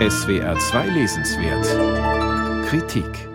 SWR 2 Lesenswert Kritik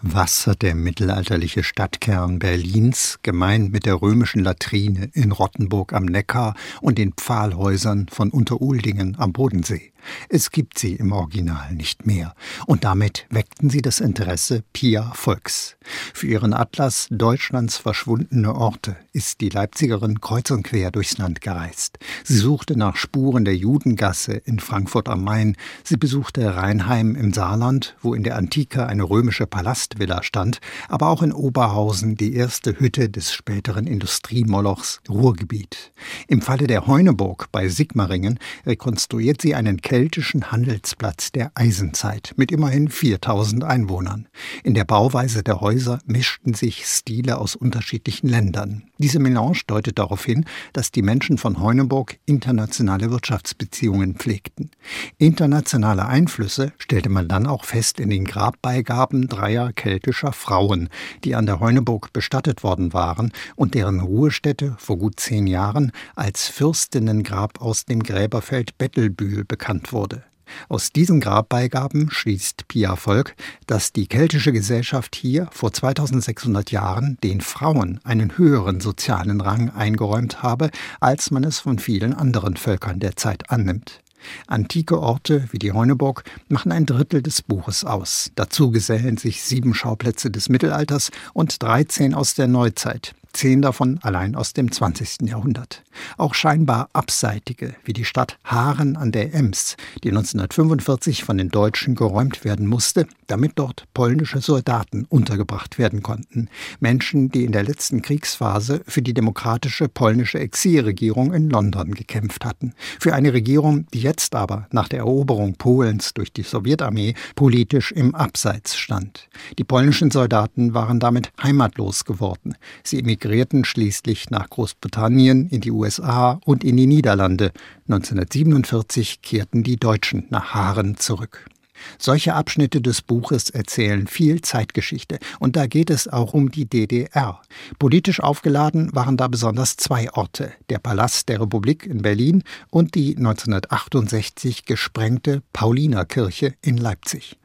was hat der mittelalterliche Stadtkern Berlins gemein mit der römischen Latrine in Rottenburg am Neckar und den Pfahlhäusern von Unteruldingen am Bodensee? Es gibt sie im Original nicht mehr. Und damit weckten sie das Interesse Pia Volks. Für ihren Atlas Deutschlands verschwundene Orte ist die Leipzigerin kreuz und quer durchs Land gereist. Sie suchte nach Spuren der Judengasse in Frankfurt am Main. Sie besuchte Rheinheim im Saarland, wo in der Antike eine römische Palastvilla stand, aber auch in Oberhausen die erste Hütte des späteren Industriemolochs Ruhrgebiet. Im Falle der Heuneburg bei Sigmaringen rekonstruiert sie einen keltischen Handelsplatz der Eisenzeit mit immerhin 4000 Einwohnern. In der Bauweise der Häuser mischten sich Stile aus unterschiedlichen Ländern. Diese Melange deutet darauf hin, dass die Menschen von Heuneburg internationale Wirtschaftsbeziehungen pflegten. Internationale Einflüsse stellte man dann auch fest in den Grabbeigaben dreier keltischer Frauen, die an der Heuneburg bestattet worden waren und deren Ruhestätte vor gut zehn Jahren als Fürstinnengrab aus dem Gräberfeld Bettelbühl bekannt benannt wurde. Aus diesen Grabbeigaben schließt Pia Volk, dass die keltische Gesellschaft hier vor 2600 Jahren den Frauen einen höheren sozialen Rang eingeräumt habe, als man es von vielen anderen Völkern der Zeit annimmt. Antike Orte wie die Heuneburg machen ein Drittel des Buches aus. Dazu gesellen sich sieben Schauplätze des Mittelalters und 13 aus der Neuzeit, zehn davon allein aus dem 20. Jahrhundert. Auch scheinbar abseitige, wie die Stadt Haaren an der Ems, die 1945 von den Deutschen geräumt werden musste, damit dort polnische Soldaten untergebracht werden konnten. Menschen, die in der letzten Kriegsphase für die demokratische polnische Exilregierung in London gekämpft hatten. Für eine Regierung, die jetzt aber nach der Eroberung Polens durch die Sowjetarmee politisch im Abseits stand. Die polnischen Soldaten waren damit heimatlos geworden. Sie emigrierten schließlich nach Großbritannien, in die USA und in die Niederlande. 1947 kehrten die Deutschen nach Haaren zurück. Solche Abschnitte des Buches erzählen viel Zeitgeschichte, und da geht es auch um die DDR. Politisch aufgeladen waren da besonders zwei Orte, der Palast der Republik in Berlin und die 1968 gesprengte Paulinerkirche in Leipzig.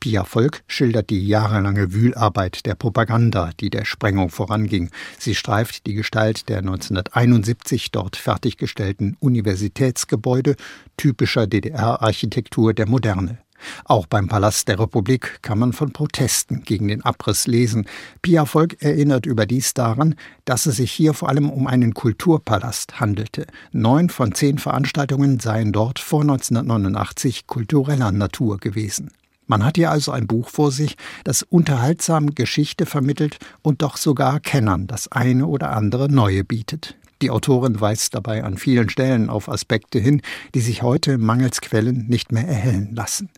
Pia Volk schildert die jahrelange Wühlarbeit der Propaganda, die der Sprengung voranging. Sie streift die Gestalt der 1971 dort fertiggestellten Universitätsgebäude, typischer DDR-Architektur der Moderne. Auch beim Palast der Republik kann man von Protesten gegen den Abriss lesen. Pia Volk erinnert überdies daran, dass es sich hier vor allem um einen Kulturpalast handelte. Neun von zehn Veranstaltungen seien dort vor 1989 kultureller Natur gewesen. Man hat hier also ein Buch vor sich, das unterhaltsam Geschichte vermittelt und doch sogar Kennern das eine oder andere Neue bietet. Die Autorin weist dabei an vielen Stellen auf Aspekte hin, die sich heute mangels Quellen nicht mehr erhellen lassen.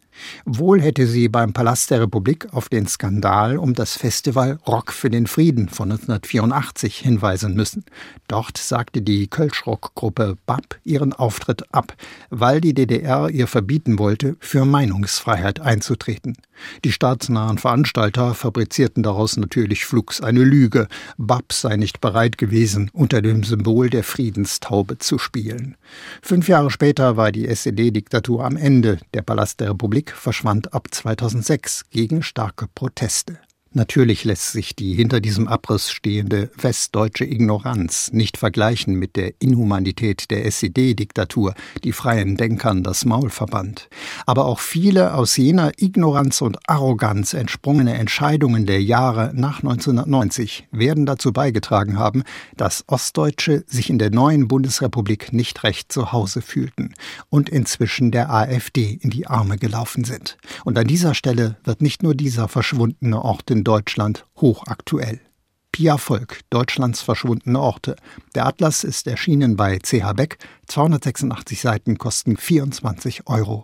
Wohl hätte sie beim Palast der Republik auf den Skandal um das Festival Rock für den Frieden von 1984 hinweisen müssen. Dort sagte die Kölschrock-Gruppe BAP ihren Auftritt ab, weil die DDR ihr verbieten wollte, für Meinungsfreiheit einzutreten. Die staatsnahen Veranstalter fabrizierten daraus natürlich flugs eine Lüge. BAP sei nicht bereit gewesen, unter dem Symbol der Friedenstaube zu spielen. Fünf Jahre später war die SED-Diktatur am Ende. Der Palast der Republik verschwand ab 2006 gegen starke Proteste. Natürlich lässt sich die hinter diesem Abriss stehende westdeutsche Ignoranz nicht vergleichen mit der Inhumanität der SED-Diktatur, die freien Denkern das Maul verband. Aber auch viele aus jener Ignoranz und Arroganz entsprungene Entscheidungen der Jahre nach 1990 werden dazu beigetragen haben, dass Ostdeutsche sich in der neuen Bundesrepublik nicht recht zu Hause fühlten und inzwischen der AfD in die Arme gelaufen sind. Und an dieser Stelle wird nicht nur dieser verschwundene Ort in Deutschland hochaktuell. Pia Volk, Deutschlands verschwundene Orte. Der Atlas ist erschienen bei CH Beck. 286 Seiten kosten 24 Euro.